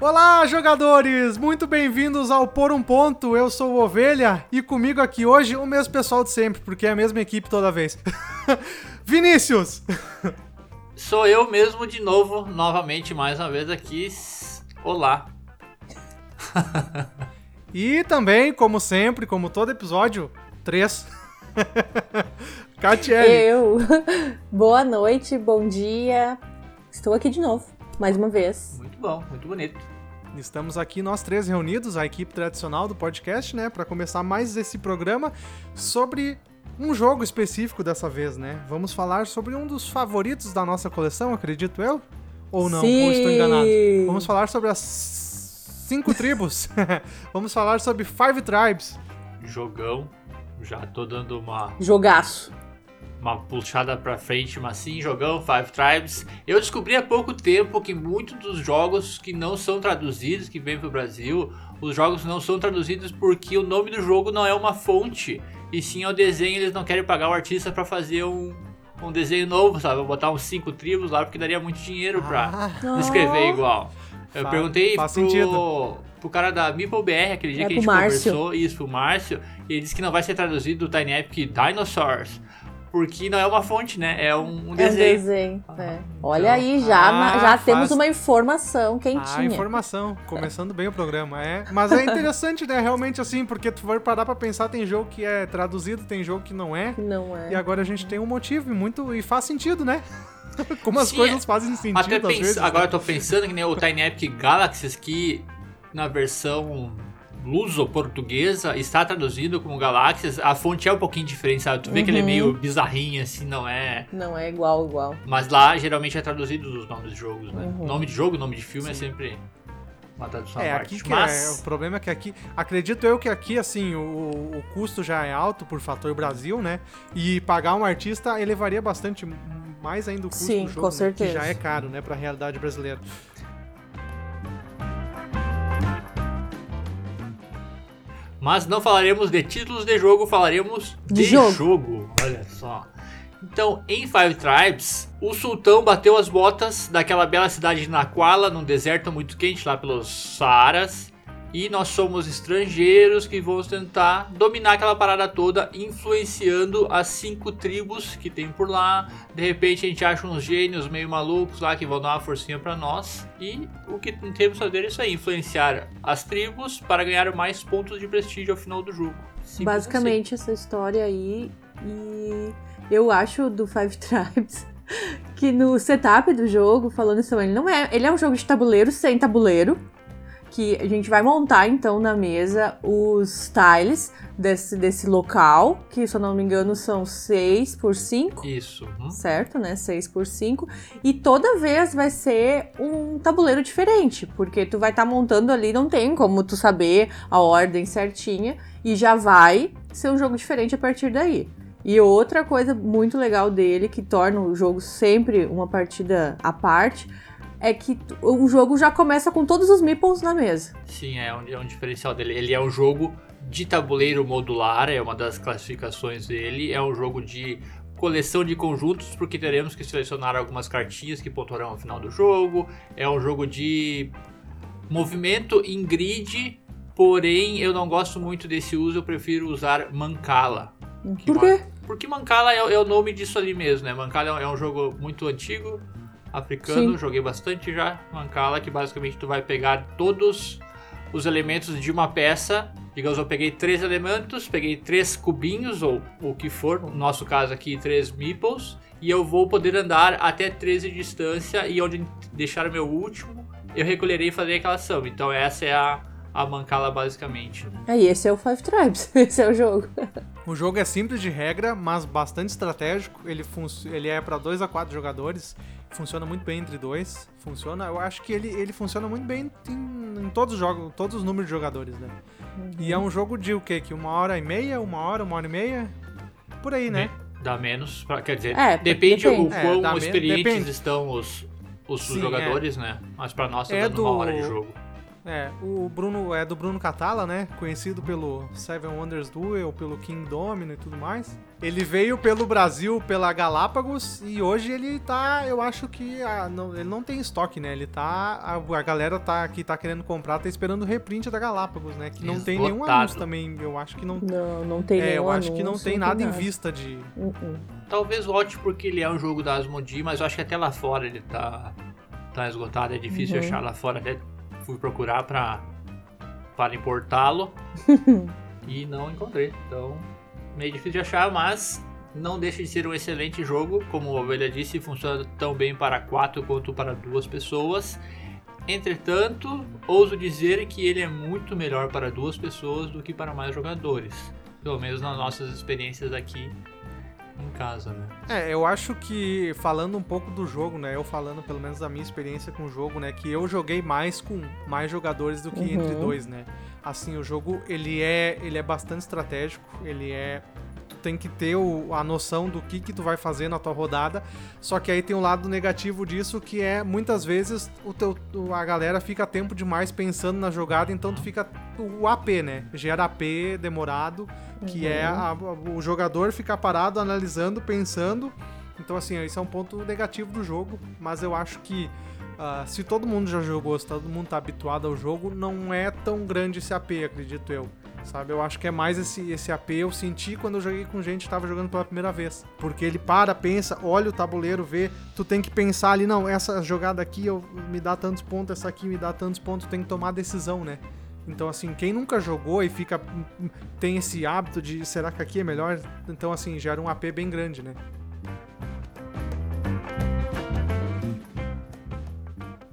Olá, jogadores! Muito bem-vindos ao Por um Ponto. Eu sou o Ovelha e comigo aqui hoje o mesmo pessoal de sempre, porque é a mesma equipe toda vez. Vinícius! Sou eu mesmo de novo, novamente, mais uma vez aqui. Olá. e também, como sempre, como todo episódio, três. Catiele. Eu. Boa noite, bom dia. Estou aqui de novo, mais uma vez. Muito bom, muito bonito. Estamos aqui nós três reunidos, a equipe tradicional do podcast, né, para começar mais esse programa sobre um jogo específico dessa vez, né? Vamos falar sobre um dos favoritos da nossa coleção, acredito eu? Ou não? Sim. Ou estou enganado? Vamos falar sobre as cinco tribos. Vamos falar sobre Five Tribes. Jogão. Já tô dando uma Jogaço. Uma puxada pra frente, mas sim, jogão, Five Tribes. Eu descobri há pouco tempo que muitos dos jogos que não são traduzidos, que vêm pro Brasil, os jogos não são traduzidos porque o nome do jogo não é uma fonte, e sim é o desenho, eles não querem pagar o artista pra fazer um, um desenho novo, sabe? Vou botar uns cinco tribos lá porque daria muito dinheiro pra Ah, escrever igual. Eu Fa- perguntei faz pro, sentido. pro cara da Meeple BR aquele dia É que a gente Márcio. conversou, isso, pro Márcio, e ele disse que não vai ser traduzido do Tiny Epic Dinosaurs, porque não é uma fonte, né? É um, um É um desenho. desenho. é. então- Olha aí, já, Ah, já faz- temos uma informação quentinha. informação, começando bem o programa, é. Mas é interessante, né? Realmente assim, porque tu vai parar pra pensar, tem jogo que é traduzido, tem jogo que não é. Que Não é. E agora a gente tem um motivo e muito e faz sentido, né? Como as Sim, coisas fazem sentido Até às pens- vezes. agora eu né? tô pensando que nem o Tiny Epic Galaxies, que na versão luso-portuguesa está traduzido como Galáxias, a fonte é um pouquinho diferente, sabe? Tu vê que ele é Uhum. meio bizarrinho, assim, não é... Não é igual, igual. Mas lá, geralmente, é traduzido os nomes de jogos, né? Uhum. Nome de jogo, nome de filme é sempre uma tradução É, aqui parte. que Mas... é, o problema é que aqui, acredito eu que aqui, assim, o, o custo já é alto por fator Brasil, né? E pagar um artista elevaria bastante mais ainda o custo Sim, do jogo, com né? certeza. que já é caro, né, pra realidade brasileira. Mas não falaremos de títulos de jogo, falaremos de, De jogo. jogo. Olha só. Então, em Five Tribes, o sultão bateu as botas daquela bela cidade de Naquala, num deserto muito quente lá pelos Saaras. E nós somos estrangeiros que vamos tentar dominar aquela parada toda, influenciando as cinco tribos que tem por lá. De repente a gente acha uns gênios meio malucos lá que vão dar uma forcinha pra nós. E o que temos que fazer é isso aí, influenciar as tribos para ganhar mais pontos de prestígio ao final do jogo. Simples Basicamente essa história aí. E eu acho do Five Tribes que no setup do jogo, falando isso, ele não é. Ele é um jogo de tabuleiro sem tabuleiro. Que a gente vai montar então na mesa os tiles desse, desse local, que se eu não me engano são 6 por 5 assim. Isso. uhum. certo, né? 6 por 5 E toda vez vai ser um tabuleiro diferente, porque tu vai estar montando ali, não tem como tu saber a ordem certinha, e já vai ser um jogo diferente a partir daí. E outra coisa muito legal dele, que torna o jogo sempre uma partida à parte, é que o jogo já começa com todos os meeples na mesa. Sim, é um, é um diferencial dele. Ele é um jogo de tabuleiro modular, é uma das classificações dele. É um jogo de coleção de conjuntos, porque teremos que selecionar algumas cartinhas que pontuarão ao final do jogo. É um jogo de movimento em grid, porém eu não gosto muito desse uso, eu prefiro usar Mancala. Por quê? Porque Mancala é, é o nome disso ali mesmo, né? Mancala é um- é um jogo muito antigo, africano, Sim. joguei bastante já. Mancala, que basicamente tu vai pegar todos os elementos de uma peça. Digamos, eu peguei três elementos, peguei três cubinhos, ou o que for, no nosso caso aqui, três meeples, e eu vou poder andar até 13 de distância, e onde deixar o meu último, eu recolherei e farei aquela ação. Então essa é a, a Mancala basicamente. Aí esse é o Five Tribes, esse é o jogo. O jogo é simples de regra, mas bastante estratégico. Ele, ele é para 2 a 4 jogadores. Funciona muito bem entre dois. Funciona, eu acho que ele, ele funciona muito bem em, em todos os jogos, todos os números de jogadores, né? E é um jogo de o quê? Que uma hora e meia, uma hora, uma hora e meia? Por aí, né? Dá menos, pra- quer dizer, É, depende, depende. o É, quão me- experientes depende. estão os, os Sim, jogadores, né? Mas pra nós tá É dando uma do- hora de jogo. É, o Bruno é do Bruno Catala, né? Conhecido pelo Seven Wonders Duel, pelo King Domino e tudo mais. Ele veio pelo Brasil, pela Galápagos, e hoje ele tá, eu acho que a, não, ele não tem estoque, né? Ele tá, a, a, galera tá que tá querendo comprar tá esperando o reprint da Galápagos, né? Que não Esgotado. tem nenhum anúncio também, eu acho que não. Não, não tem é, nenhum eu acho que não tem nada, nada em vista de. Uh -uh. Talvez volte porque ele é um jogo da Asmodee, mas eu acho que até lá fora ele tá tá esgotado, é difícil uhum. achar lá fora, até fui procurar para para importá-lo e não encontrei. Então, meio difícil de achar, mas não deixa de ser um excelente jogo. Como a Ovelha disse, funciona tão bem para quatro quanto para duas pessoas. Entretanto, ouso dizer que ele é muito melhor para duas pessoas do que para mais jogadores. Pelo menos nas nossas experiências aqui em casa, né? É, eu acho que falando um pouco do jogo, né? Eu falando pelo menos da minha experiência com o jogo, né? Que eu joguei mais com mais jogadores do que uhum. entre dois, né? Assim, o jogo ele é ele é bastante estratégico, ele é tem que ter o, a noção do que que tu vai fazer na tua rodada. Só que aí tem um lado negativo disso que é muitas vezes o teu a galera fica tempo demais pensando na jogada, então tu fica o AP, né? Gera AP demorado, que é uhum. é a, o jogador ficar parado analisando, pensando. Então assim, esse é um ponto negativo do jogo, mas eu acho que Uh, se todo mundo já jogou, se todo mundo tá habituado ao jogo, não é tão grande esse AP, acredito eu sabe? Eu acho que é mais esse, esse AP eu senti quando eu joguei com gente que tava jogando pela primeira vez. Porque ele para, pensa, olha o tabuleiro, vê, tu tem que pensar ali, não, essa jogada aqui eu, me dá tantos pontos, essa aqui me dá tantos pontos, tem que tomar decisão, né? Então, assim, quem nunca jogou e fica. tem esse hábito de será que aqui é melhor? Então, assim, gera um AP bem grande, né?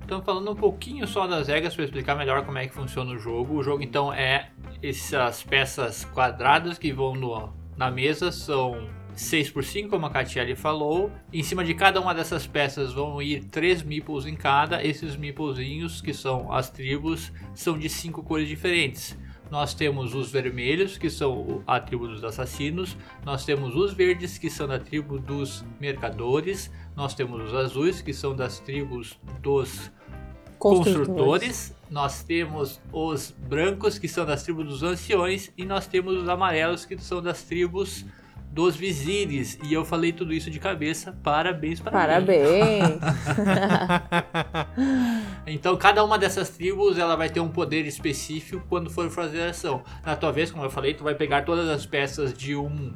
Então, falando um pouquinho só das regras para explicar melhor como é que funciona o jogo. O jogo, então, é essas peças quadradas que vão no, na mesa são 6 por 5, como a Catiele falou. Em cima de cada uma dessas peças vão ir 3 meeples em cada. Esses meeplezinhos, que são as tribos, são de 5 cores diferentes. Nós temos os vermelhos, que são a tribo dos assassinos. Nós temos os verdes, que são da tribo dos mercadores. Nós temos os azuis, que são das tribos dos construtores. construtores. Nós temos os brancos, que são das tribos dos anciões, e nós temos os amarelos, que são das tribos dos vizires. E eu falei tudo isso de cabeça. Parabéns para Parabéns. então, cada uma dessas tribos ela vai ter um poder específico quando for fazer a ação. Na tua vez, como eu falei, tu vai pegar todas as peças de um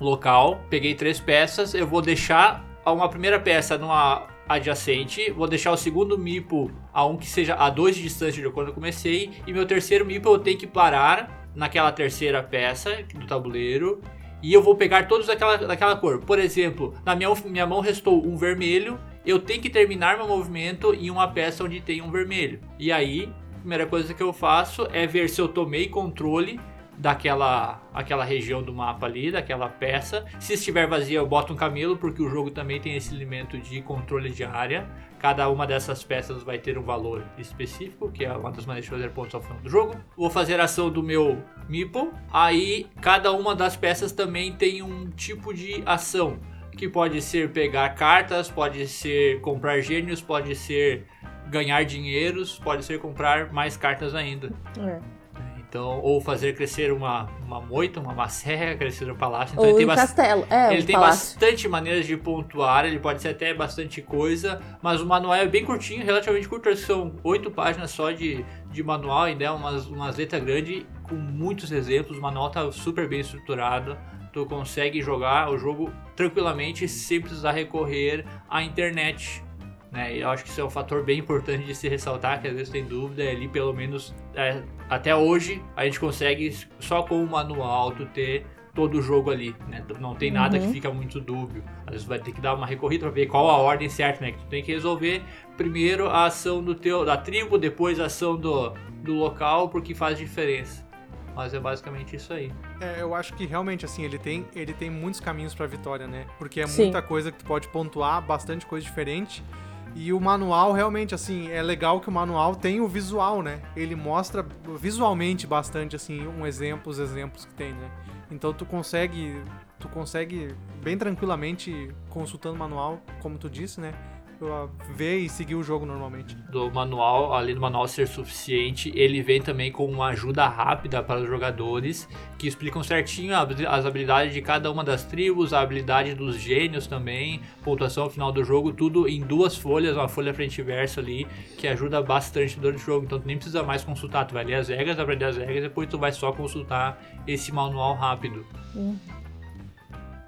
local. Peguei três peças, eu vou deixar uma primeira peça numa adjacente, vou deixar o segundo mipo a um que seja a dois de distância de quando eu comecei, e meu terceiro mipo eu tenho que parar naquela terceira peça do tabuleiro, e eu vou pegar todos daquela, daquela cor. Por exemplo, na minha, minha mão restou um vermelho, eu tenho que terminar meu movimento em uma peça onde tem um vermelho. E aí, a primeira coisa que eu faço é ver se eu tomei controle daquela aquela região do mapa ali, daquela peça. Se estiver vazia, eu boto um camelo, porque o jogo também tem esse elemento de controle de área. Cada uma dessas peças vai ter um valor específico, que é uma das maneiras de fazer pontos ao final do jogo. Vou fazer a ação do meu Meeple. Aí, cada uma das peças também tem um tipo de ação, que pode ser pegar cartas, pode ser comprar gênios, pode ser ganhar dinheiros, pode ser comprar mais cartas ainda. É. Então, ou fazer crescer uma, uma moita, uma macé, crescer um palácio. Então, ou ele tem, castelo. É, ele tem bastante maneiras de pontuar, ele pode ser até bastante coisa, mas o manual é bem curtinho, relativamente curto, são oito páginas só de, de manual, e né, umas, umas letras grandes com muitos exemplos, o manual tá super bem estruturado, tu consegue jogar o jogo tranquilamente sem precisar recorrer à internet né? Eu acho que isso é um fator bem importante de se ressaltar, que às vezes tem dúvida, ali pelo menos é, até hoje a gente consegue só com o manual tu ter todo o jogo ali, né? Não tem nada uhum. que fica muito dúbio. Às vezes vai ter que dar uma recorrida para ver qual a ordem certa, né? Que tu tem que resolver primeiro a ação do teu da tribo, depois a ação do, do local, porque faz diferença. Mas é basicamente isso aí. É, eu acho que realmente assim, ele tem, ele tem muitos caminhos para vitória, né? Porque é Sim. muita coisa que tu pode pontuar, bastante coisa diferente. E o manual realmente assim, é legal que o manual tem o visual, né? Ele mostra visualmente bastante assim um exemplo, os exemplos que tem, né? Então tu consegue tu consegue bem tranquilamente consultando o manual, como tu disse, né? Uh, ver e seguir o jogo normalmente. Do manual, além do manual ser suficiente, ele vem também com uma ajuda rápida para os jogadores que explicam certinho as habilidades de cada uma das tribos, a habilidade dos gênios também, pontuação ao final do jogo, tudo em duas folhas, uma folha frente e verso ali, que ajuda bastante durante o jogo. Então tu nem precisa mais consultar, tu vai ler as regras, aprender as regras, depois tu vai só consultar esse manual rápido. Hum.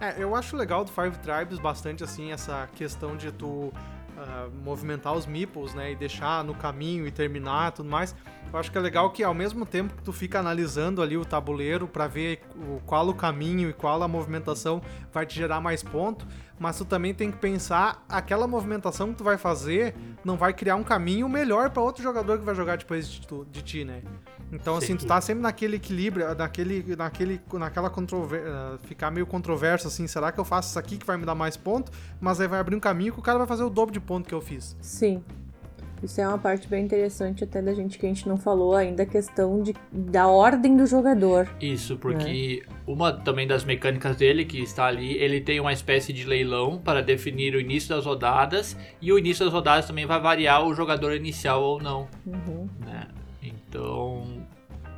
É, eu acho legal do Five Tribes bastante assim essa questão de tu Uh, movimentar os meeples, né, e deixar no caminho e terminar tudo mais. Eu acho que é legal que ao mesmo tempo que tu fica analisando ali o tabuleiro para ver o, qual o caminho e qual a movimentação vai te gerar mais ponto, mas tu também tem que pensar aquela movimentação que tu vai fazer não vai criar um caminho melhor para outro jogador que vai jogar depois de, tu, de ti, né? Então, assim, tu tá sempre naquele equilíbrio, naquele, naquele, naquela controversa, uh, ficar meio controverso, assim, será que eu faço isso aqui que vai me dar mais ponto? Mas aí vai abrir um caminho que o cara vai fazer o dobro de ponto que eu fiz. Sim. Isso é uma parte bem interessante até da gente que a gente não falou ainda, a questão de, da ordem do jogador. Isso, porque é. uma também das mecânicas dele que está ali, ele tem uma espécie de leilão para definir o início das rodadas e o início das rodadas também vai variar o jogador inicial ou não. Uhum. Né? Então,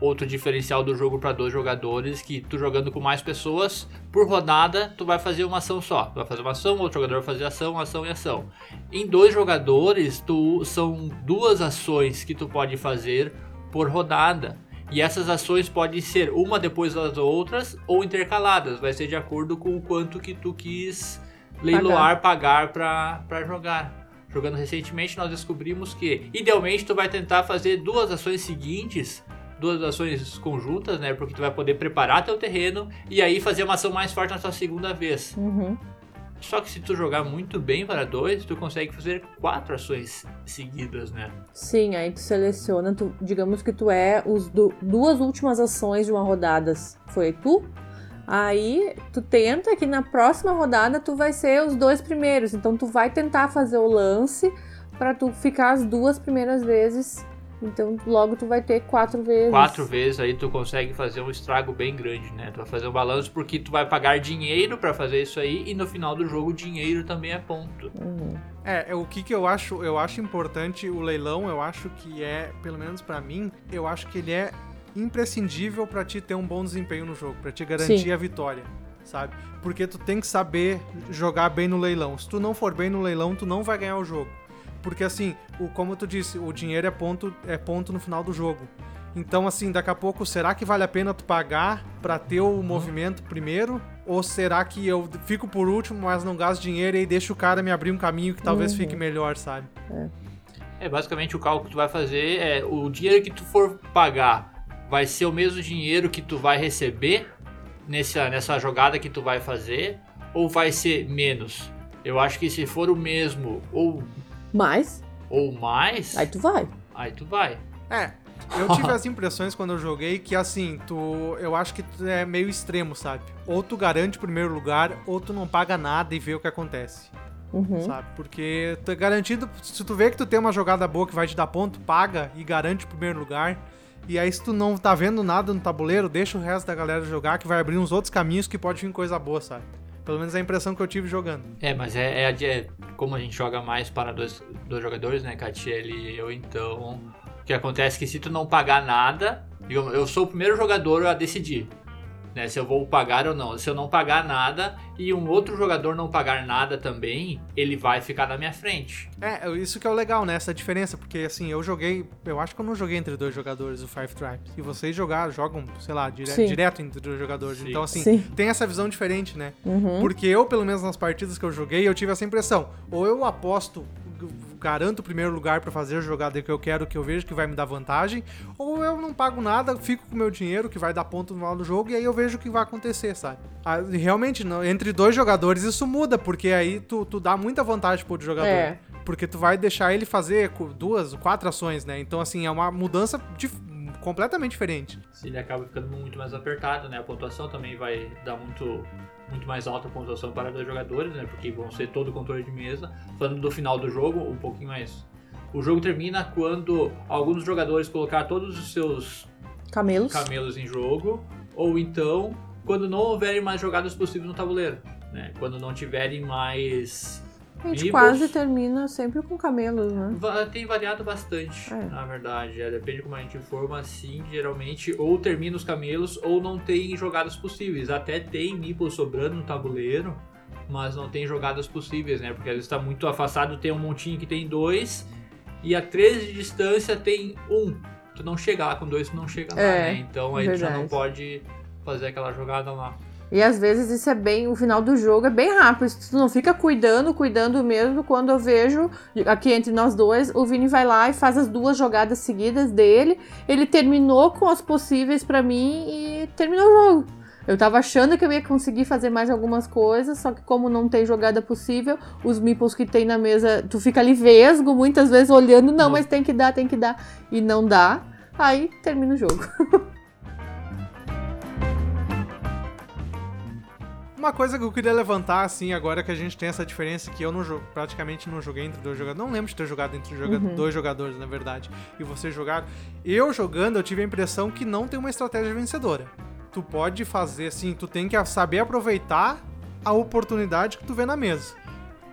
outro diferencial do jogo para dois jogadores que tu jogando com mais pessoas por rodada tu vai fazer uma ação só. Tu vai fazer uma ação outro jogador vai fazer ação ação e ação. Em dois jogadores tu são duas ações que tu pode fazer por rodada. E essas ações podem ser uma depois das outras ou intercaladas. Vai ser de acordo com o quanto que tu quis leiloar pagar. para jogar. Jogando recentemente nós descobrimos que idealmente tu vai tentar fazer duas ações seguintes duas ações conjuntas, né? Porque tu vai poder preparar teu terreno e aí fazer uma ação mais forte na tua segunda vez. Uhum. Só que se tu jogar muito bem para dois, tu consegue fazer quatro ações seguidas, né? Sim, aí tu seleciona, tu, digamos que tu é os du duas últimas ações de uma rodada. Foi tu? Aí tu tenta que na próxima rodada tu vai ser os dois primeiros. Então tu vai tentar fazer o lance para tu ficar as duas primeiras vezes então logo tu vai ter quatro vezes. Quatro vezes aí tu consegue fazer um estrago bem grande, né? Tu vai fazer um balanço porque tu vai pagar dinheiro para fazer isso aí e no final do jogo dinheiro também é ponto. Uhum. É, o que que eu acho, eu acho importante o leilão, eu acho que é, pelo menos para mim, eu acho que ele é imprescindível para ti ter um bom desempenho no jogo, para te garantir Sim. a vitória, sabe? Porque tu tem que saber jogar bem no leilão. Se tu não for bem no leilão, tu não vai ganhar o jogo. Porque assim, o, como tu disse, o dinheiro é ponto, é ponto no final do jogo. Então, assim, daqui a pouco, será que vale a pena tu pagar pra ter o uhum. movimento primeiro? Ou será que eu fico por último, mas não gasto dinheiro e aí deixo o cara me abrir um caminho que talvez uhum. fique melhor, sabe? É. é, basicamente o cálculo que tu vai fazer é o dinheiro que tu for pagar vai ser o mesmo dinheiro que tu vai receber nessa, nessa jogada que tu vai fazer ou vai ser menos? Eu acho que se for o mesmo ou mais. Ou mais. Aí tu vai. Aí tu vai. É. Eu tive as impressões quando eu joguei que assim, tu. Eu acho que tu é meio extremo, sabe? Ou tu garante o primeiro lugar, ou tu não paga nada e vê o que acontece. Uhum. Sabe? Porque tu é garantido. Se tu vê que tu tem uma jogada boa que vai te dar ponto, paga e garante o primeiro lugar. E aí, se tu não tá vendo nada no tabuleiro, deixa o resto da galera jogar, que vai abrir uns outros caminhos que pode vir coisa boa, sabe? Pelo menos é a impressão que eu tive jogando. É, mas é, é, é como a gente joga mais para dois, dois jogadores, né, Catiele e eu, então. O que acontece é que se tu não pagar nada, eu, eu sou o primeiro jogador a decidir né? Se eu vou pagar ou não. Se eu não pagar nada e um outro jogador não pagar nada também, ele vai ficar na minha frente. É, isso que é o legal, né? Essa diferença, porque assim, eu joguei, eu acho que eu não joguei entre dois jogadores o Five Tribes. E vocês jogar, jogam, sei lá, dire Sim. direto entre dois jogadores. Sim. Então, assim, Sim. tem essa visão diferente, né? Uhum. Porque eu, pelo menos nas partidas que eu joguei, eu tive essa impressão. Ou eu aposto garanto o primeiro lugar para fazer a jogada que eu quero, que eu vejo que vai me dar vantagem, ou eu não pago nada, fico com o meu dinheiro, que vai dar ponto no final do jogo, e aí eu vejo o que vai acontecer, sabe? Ah, realmente, não, entre dois jogadores isso muda, porque aí tu, tu dá muita vantagem pro outro jogador. É. Porque tu vai deixar ele fazer duas, quatro ações, né? Então, assim, é uma mudança de, completamente diferente. Se ele acaba ficando muito mais apertado, né? A pontuação também vai dar muito muito mais alta pontuação para dois jogadores, né? Porque vão ser todo o controle de mesa. Falando do final do jogo, um pouquinho mais. O jogo termina quando alguns jogadores colocar todos os seus camelos, camelos em jogo, ou então quando não houverem mais jogadas possíveis no tabuleiro, né? Quando não tiverem mais A gente quase termina sempre com camelos, né? Tem variado bastante, É. na verdade. É, depende de como a gente for, mas sim, geralmente ou termina os camelos ou não tem jogadas possíveis. Até tem meeples sobrando no tabuleiro, mas não tem jogadas possíveis, né? Porque às vezes tá muito afastado, tem um montinho que tem dois, e a 13 de distância tem um. Tu não chega lá com dois, tu não chega lá, É, né? Então aí tu já não verdade. pode fazer aquela jogada lá. E às vezes isso é bem. O final do jogo é bem rápido. Tu não fica cuidando, cuidando mesmo. Quando eu vejo aqui entre nós dois, o Vini vai lá e faz as duas jogadas seguidas dele. Ele terminou com as possíveis pra mim e terminou o jogo. Eu tava achando que eu ia conseguir fazer mais algumas coisas, só que como não tem jogada possível, os meeples que tem na mesa, tu fica ali vesgo, muitas vezes olhando, não, Não. mas tem que dar, tem que dar, e não dá. Aí termina o jogo. Uma coisa que eu queria levantar, assim, agora que a gente tem essa diferença que eu não praticamente não joguei entre dois jogadores. Não lembro de ter jogado entre joga- Uhum. dois jogadores, na verdade. E vocês jogaram. Eu jogando, eu tive a impressão que não tem uma estratégia vencedora. Tu pode fazer, assim, tu tem que saber aproveitar a oportunidade que tu vê na mesa.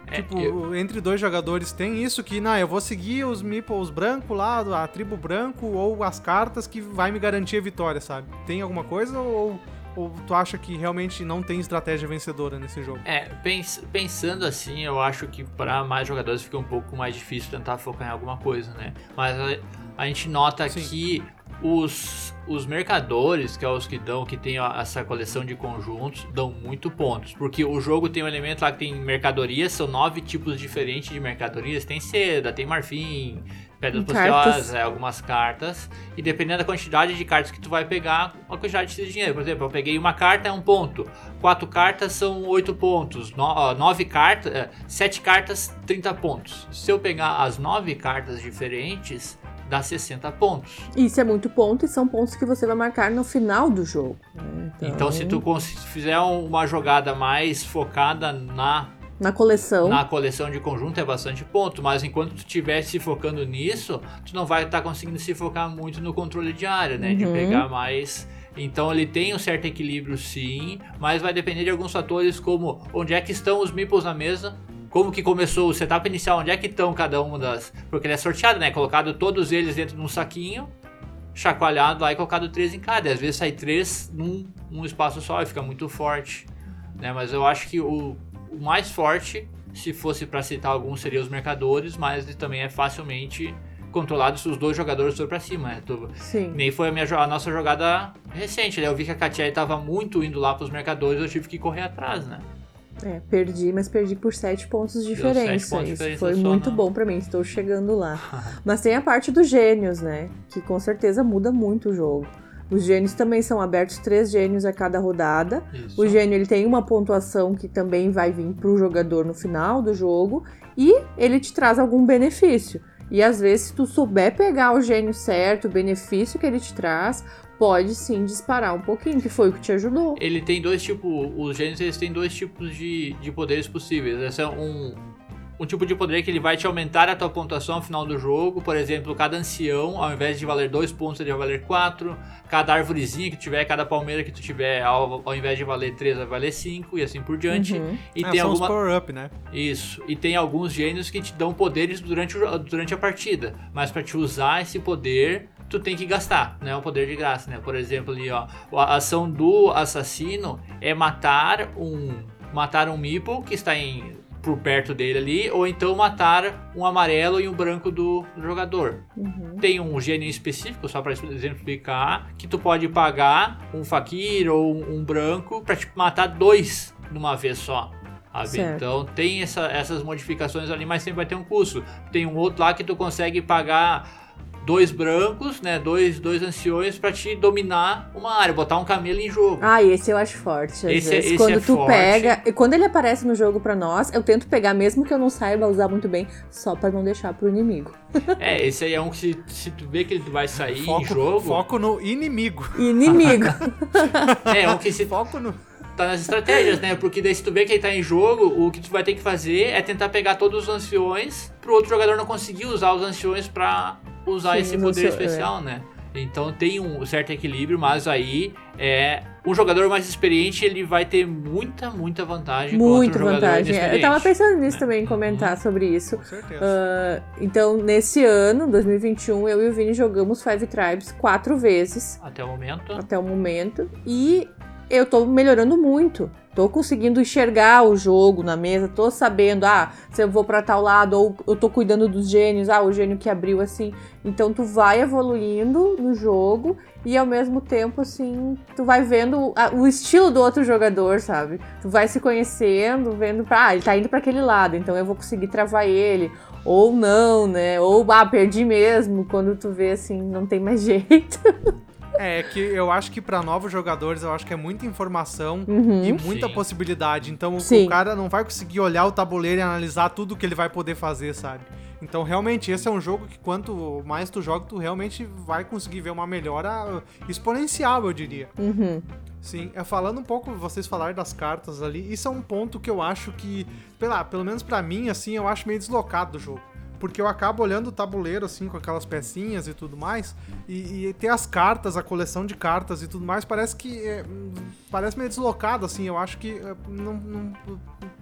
É, Tipo, eu- entre dois jogadores tem isso que, não, eu vou seguir os meeples branco lá, a tribo branco, ou as cartas que vai me garantir a vitória, sabe? Tem alguma coisa ou, ou tu acha que realmente não tem estratégia vencedora nesse jogo? É, pens- pensando assim, eu acho que para mais jogadores fica um pouco mais difícil tentar focar em alguma coisa, né? Mas a, a gente nota Sim. que os, os mercadores, que é os que dão, que tem essa coleção de conjuntos, dão muito pontos. Porque o jogo tem um elemento lá que tem mercadorias, são nove tipos diferentes de mercadorias. Tem seda, tem marfim, pedras preciosas, é, algumas cartas. E dependendo da quantidade de cartas que tu vai pegar, a quantidade de dinheiro. Por exemplo, eu peguei uma carta, é um ponto. Quatro cartas são oito pontos. No, nove cartas, é, sete cartas, 30 pontos. Se eu pegar as nove cartas diferentes, dá 60 pontos. Isso é muito ponto e são pontos que você vai marcar no final do jogo. né? Então, se tu fizer uma jogada mais focada na, Na coleção. na coleção de conjunto, é bastante ponto. Mas enquanto tu estiver se focando nisso, tu não vai estar conseguindo se focar muito no controle de área, né? De Uhum. pegar mais. Então ele tem um certo equilíbrio sim, mas vai depender de alguns fatores como onde é que estão os meeples na mesa, como que começou o setup inicial, onde é que estão cada uma das. Porque ele é sorteado, né? Colocado todos eles dentro de um saquinho, chacoalhado lá e colocado três em cada. E às vezes sai três num, num espaço só e fica muito forte. Né? Mas eu acho que o, o mais forte, se fosse para citar alguns, seria os mercadores, mas ele também é facilmente controlado se os dois jogadores forem pra cima. Né? Tu- Sim. nem foi a, minha, a nossa jogada recente, né? Eu vi que a Katia tava muito indo lá pros mercadores, eu tive que correr atrás, né? É, perdi, mas perdi por sete pontos de diferença. pontos de diferença foi muito né? bom pra mim, estou chegando lá. mas tem a parte dos gênios, né? Que com certeza muda muito o jogo. Os gênios também são abertos três gênios a cada rodada. Isso. O gênio ele tem uma pontuação que também vai vir pro jogador no final do jogo e ele te traz algum benefício. E às vezes, se tu souber pegar o gênio certo, o benefício que ele te traz, pode sim disparar um pouquinho, que foi o que te ajudou. Ele tem dois tipos. Os gênios eles têm dois tipos de, de poderes possíveis. Esse é um, um tipo de poder que ele vai te aumentar a tua pontuação no final do jogo. Por exemplo, cada ancião, ao invés de valer dois pontos, ele vai valer quatro. Cada árvorezinha que tu tiver, cada palmeira que tu tiver, ao, ao invés de valer três, vai valer cinco e assim por diante. Uhum. E Ah, tem são alguma. os power-up, né? Isso. E tem alguns gênios que te dão poderes durante, o- durante a partida. Mas pra te usar esse poder, tu tem que gastar. Não é um poder de graça, né? Por exemplo, ali, ó. A ação do assassino é matar um. Matar um Meeple que está em. Por perto dele ali, ou então matar um amarelo e um branco do, do jogador. Uhum. Tem um gênio específico, só para exemplificar, que tu pode pagar um fakir ou um, um branco pra te matar dois numa vez só. Então tem essa- essas modificações ali, mas sempre vai ter um custo. Tem um outro lá que tu consegue pagar dois brancos, né? Dois, dois anciões pra te dominar uma área, botar um camelo em jogo. Ah, esse eu acho forte. Às Esse é- vezes. esse quando é tu forte. pega. E quando ele aparece no jogo pra nós, eu tento pegar, mesmo que eu não saiba usar muito bem, só pra não deixar pro inimigo. É, esse aí é um que se, se tu vê que ele vai sair em Foco, jogo, foco no inimigo. Inimigo. é um que se Foco no. tá nas estratégias, né? Porque daí se tu vê que ele tá em jogo, o que tu vai ter que fazer é tentar pegar todos os anciões pro outro jogador não conseguir usar os anciões pra usar Sim, esse poder anciões, especial, né? Então tem um certo equilíbrio, mas aí é o jogador mais experiente ele vai ter muita, muita vantagem Muito jogador vantagem. é. Eu tava pensando nisso né? também, em comentar sobre isso. Com certeza. Ah, então, nesse ano, 2021, eu e o Vini jogamos Five Tribes quatro vezes Até o momento. até o momento. E eu tô melhorando muito. Tô conseguindo enxergar o jogo na mesa, tô sabendo, ah, se eu vou pra tal lado, ou eu tô cuidando dos gênios, ah, o gênio que abriu assim. Então tu vai evoluindo no jogo e ao mesmo tempo, assim, tu vai vendo a- o estilo do outro jogador, sabe? Tu vai se conhecendo, vendo ah, ele tá indo pra aquele lado, então eu vou conseguir travar ele. Ou não, né? Ou, ah, perdi mesmo, quando tu vê assim, não tem mais jeito. É que eu acho que pra novos jogadores, eu acho que é muita informação Uhum. e muita Sim. possibilidade. Então o- Sim. o cara não vai conseguir olhar o tabuleiro e analisar tudo que ele vai poder fazer, sabe? Então realmente esse é um jogo que quanto mais tu joga, tu realmente vai conseguir ver uma melhora exponencial, eu diria. Uhum. Sim, é, falando um pouco, vocês falaram das cartas ali, isso é um ponto que eu acho que, pela, pelo menos pra mim, assim, eu acho meio deslocado do jogo. Porque eu acabo olhando o tabuleiro, assim, com aquelas pecinhas e tudo mais, e, e ter as cartas, a coleção de cartas e tudo mais, parece que. é, parece meio deslocado, assim, eu acho que é, não, não,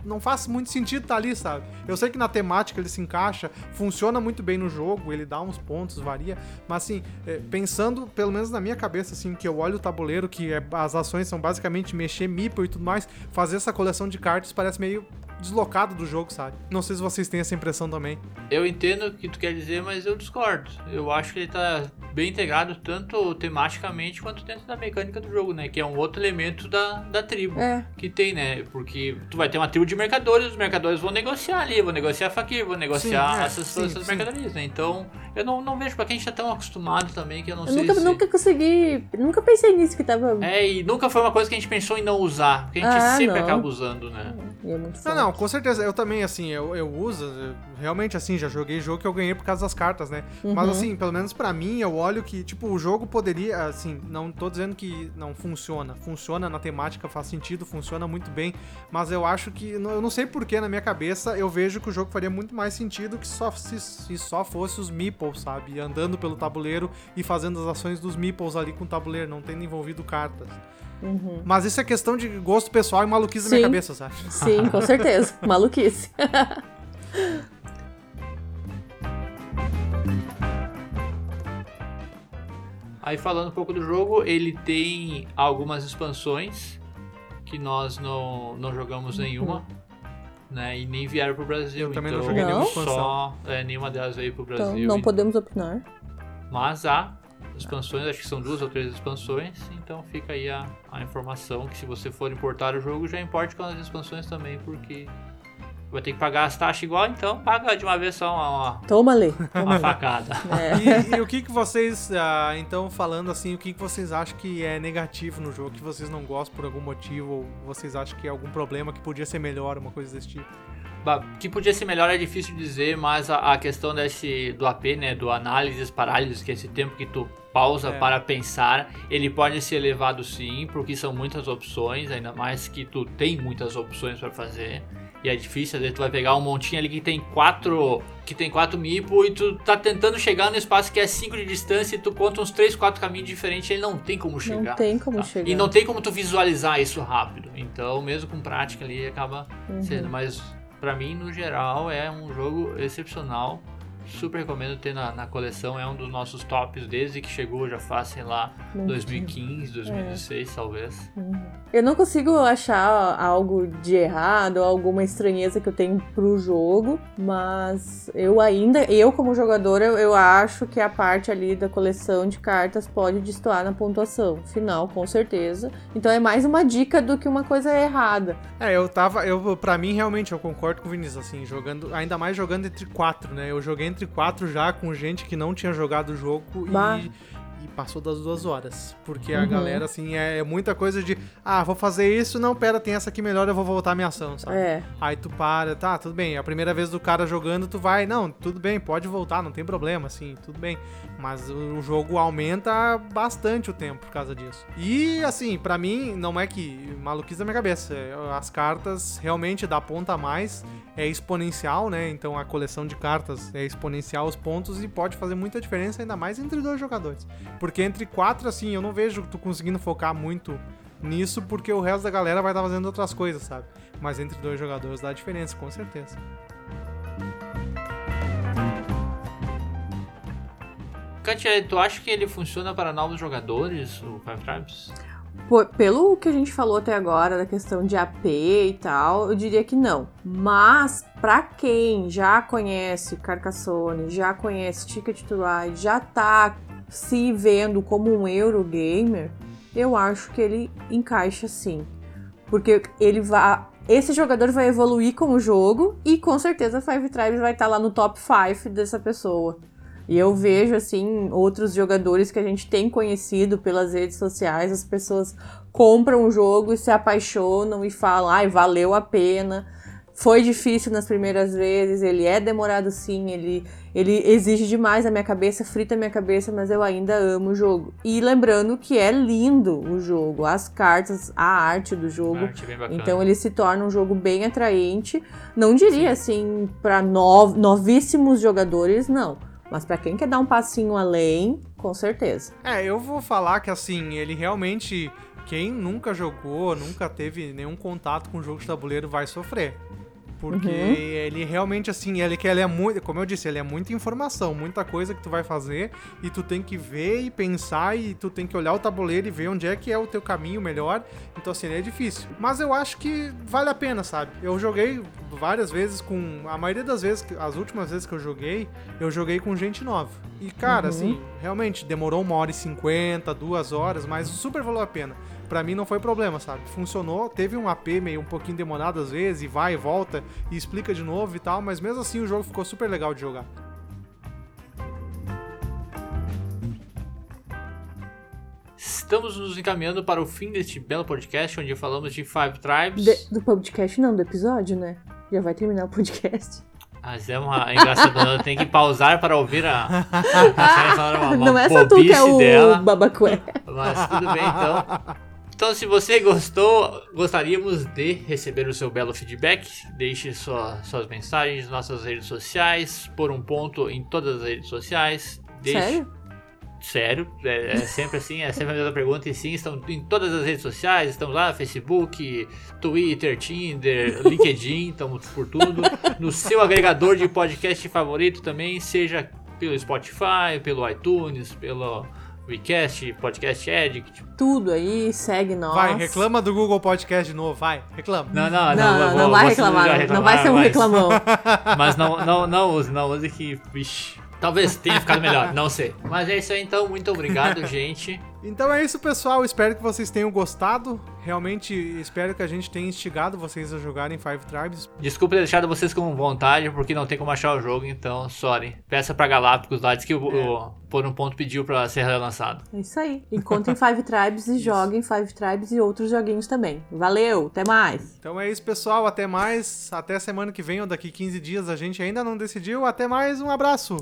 não faz muito sentido estar ali, sabe? Eu sei que na temática ele se encaixa, funciona muito bem no jogo, ele dá uns pontos, varia, mas assim, é, pensando, pelo menos na minha cabeça, assim, que eu olho o tabuleiro, que é- as ações são basicamente mexer meeple e tudo mais, fazer essa coleção de cartas parece meio deslocado do jogo, sabe? Não sei se vocês têm essa impressão também. Eu entendo o que tu quer dizer, mas eu discordo. Eu acho que ele tá bem integrado tanto tematicamente quanto dentro da mecânica do jogo, né? Que é um outro elemento da, da tribo. É. Que tem, né? Porque tu vai ter uma tribo de mercadores, os mercadores vão negociar ali, vão negociar fakir, vão negociar Sim, é, essas, sim, essas sim. mercadorias, né? Então, eu não, não vejo pra quem a gente tá tão acostumado também que eu não Eu sei nunca, se... nunca consegui. Nunca pensei nisso que tava. É, e nunca foi uma coisa que a gente pensou em não usar, porque a gente Ah, sempre não. acaba usando, né? É muito Não, não, com certeza. Eu também, assim, eu, eu uso, eu- realmente, assim, já joguei jogo que eu ganhei por causa das cartas, né? Mas, Uhum. assim, pelo menos pra mim, eu olho que, tipo, o jogo poderia, assim, não tô dizendo que não funciona. Funciona na temática, faz sentido, funciona muito bem. Mas eu acho que, eu não sei porquê, na minha cabeça, eu vejo que o jogo faria muito mais sentido que só se, se só fosse os meeples, sabe? Andando pelo tabuleiro e fazendo as ações dos meeples ali com o tabuleiro, não tendo envolvido cartas. Uhum. Mas isso é questão de gosto pessoal e maluquice da minha Sim. cabeça, sabe? Sim, com certeza. Maluquice. Aí falando um pouco do jogo, ele tem algumas expansões que nós não, não jogamos nenhuma, né? E nem vieram pro Brasil. Eu também então, não joguei nenhuma Só é, nenhuma delas veio pro Então, Brasil. não podemos opinar. Mas há expansões, acho que são duas ou três expansões, então fica aí a, a informação que se você for importar o jogo, já importe com as expansões também, porque vai ter que pagar as taxas igual, então paga de uma vez só uma, uma, Toma, Lê. uma facada. É. E, e o que que vocês, ah, então, falando assim, o que que vocês acham que é negativo no jogo, que vocês não gostam por algum motivo, ou vocês acham que é algum problema que podia ser melhor, uma coisa desse tipo? Que podia ser melhor é difícil dizer, mas a, a questão desse do AP, né, do análises, parálises, que é esse tempo que tu pausa É. para pensar, ele pode ser elevado sim, porque são muitas opções, ainda mais que tu tem muitas opções para fazer. E é difícil, às vezes tu vai pegar um montinho ali que tem quatro, que tem quatro mipo e tu tá tentando chegar no espaço que é 5 de distância e tu conta uns 3, 4 caminhos diferentes, ele não tem como chegar. Não tem como tá? chegar. E não tem como tu visualizar isso rápido. Então, mesmo com prática ali, acaba Uhum. sendo. Mas, pra mim, no geral, é um jogo excepcional. Super recomendo ter na, na coleção. É um dos nossos tops desde que chegou, já faz, sei lá, Muito 2015, 2016, talvez. Eu não consigo achar algo de errado ou alguma estranheza que eu tenho pro jogo, mas eu ainda, eu como jogadora, eu, eu acho que a parte ali da coleção de cartas pode destoar na pontuação final, com certeza. Então é mais uma dica do que uma coisa errada. É, eu tava, eu, pra mim, realmente, eu concordo com o Vinícius, assim, jogando, ainda mais jogando entre quatro, né? Eu joguei entre quatro já com gente que não tinha jogado o jogo Bah. e, e passou das duas horas. Porque a Uhum. galera, assim, é muita coisa de, ah, vou fazer isso, não, pera, tem essa aqui melhor, eu vou voltar a minha ação, sabe? É, Aí tu para, tá, tudo bem. A primeira vez do cara jogando, tu vai, não, tudo bem, pode voltar, não tem problema, assim, tudo bem. Mas o jogo aumenta bastante o tempo por causa disso. E, assim, pra mim, não é que maluquice da minha cabeça. é, As cartas realmente dá ponta a mais, é exponencial, né? Então a coleção de cartas é exponencial os pontos e pode fazer muita diferença, ainda mais entre dois jogadores. Porque entre quatro, assim, eu não vejo tu conseguindo focar muito nisso porque o resto da galera vai estar fazendo outras coisas, sabe? Mas entre dois jogadores dá diferença, com certeza. Katia, tu acha que ele funciona para novos jogadores, o Five Tribes? Por- pelo que a gente falou até agora, da questão de AP e tal, eu diria que não. Mas, pra quem já conhece Carcassonne, já conhece Ticket to Ride, já tá se vendo como um Eurogamer, eu acho que ele encaixa sim. Porque ele vai. Esse jogador vai evoluir com o jogo e com certeza Five Tribes vai estar lá no top 5 dessa pessoa. E eu vejo, assim, outros jogadores que a gente tem conhecido pelas redes sociais, as pessoas compram o jogo e se apaixonam e falam, ai, valeu a pena. Foi difícil nas primeiras vezes, ele é demorado sim, ele, ele exige demais a minha cabeça, frita a minha cabeça, mas eu ainda amo o jogo. E lembrando que é lindo o jogo, as cartas, a arte do jogo. Arte bem bacana. Então ele se torna um jogo bem atraente. Não diria assim para novíssimos jogadores, não. Mas pra quem quer dar um passinho além, com certeza. É, eu vou falar que assim, ele realmente. Quem nunca jogou, nunca teve nenhum contato com jogo de tabuleiro vai sofrer. Porque Uhum. ele realmente, assim, ele, que ele é muito. Como eu disse, ele é muita informação, muita coisa que tu vai fazer. E tu tem que ver e pensar, e tu tem que olhar o tabuleiro e ver onde é que é o teu caminho melhor. Então, assim, ele é difícil. Mas eu acho que vale a pena, sabe? Eu joguei várias vezes com. A maioria das vezes, as últimas vezes que eu joguei, eu joguei com gente nova. E, cara, Uhum. assim, realmente demorou uma hora e cinquenta, duas horas, mas super valeu a pena. Pra mim não foi problema, sabe? Funcionou, teve um AP meio um pouquinho demorado às vezes, e vai e volta, e explica de novo e tal, mas mesmo assim o jogo ficou super legal de jogar. Estamos nos encaminhando para o fim deste belo podcast, onde falamos de Five Tribes. De- do podcast não, do episódio, né? Já vai terminar o podcast. Mas é uma engraçado, tem que pausar para ouvir a. uma, uma não é só tu que é o dela. babacué. Mas tudo bem então. Então, se você gostou, gostaríamos de receber o seu belo feedback. Deixe sua- suas mensagens nas nossas redes sociais, por um ponto em todas as redes sociais. Deixe... Sério? Sério, é, é sempre assim, é sempre a mesma pergunta. E sim, estão em todas as redes sociais, estamos lá, Facebook, Twitter, Tinder, LinkedIn, estamos por tudo. No seu agregador de podcast favorito também, seja pelo Spotify, pelo iTunes, pelo WeCast, Podcast Addict. Tudo aí, segue nós. Vai, reclama do Google Podcast de novo, vai, reclama. Não, não, Não, não, vou- não vou- vai vou reclamar, não, vai ser um mas- reclamão. Mas não, não, não use, não use que, vixe, talvez tenha ficado melhor, não sei. Mas é isso aí então, muito obrigado, gente. Então é isso, pessoal. Espero que vocês tenham gostado. Realmente espero que a gente tenha instigado vocês a jogarem Five Tribes. Desculpa ter deixado vocês com vontade, porque não tem como achar o jogo, então, sorry. Peça pra Galápagos lá, diz que o, o Por um Ponto pediu pra ser relançado. É isso aí. Encontrem Five Tribes e joguem Five Tribes e outros joguinhos também. Valeu, até mais. Então é isso, pessoal. Até mais. Até semana que vem ou daqui 15 dias. A gente ainda não decidiu. Até mais. Um abraço.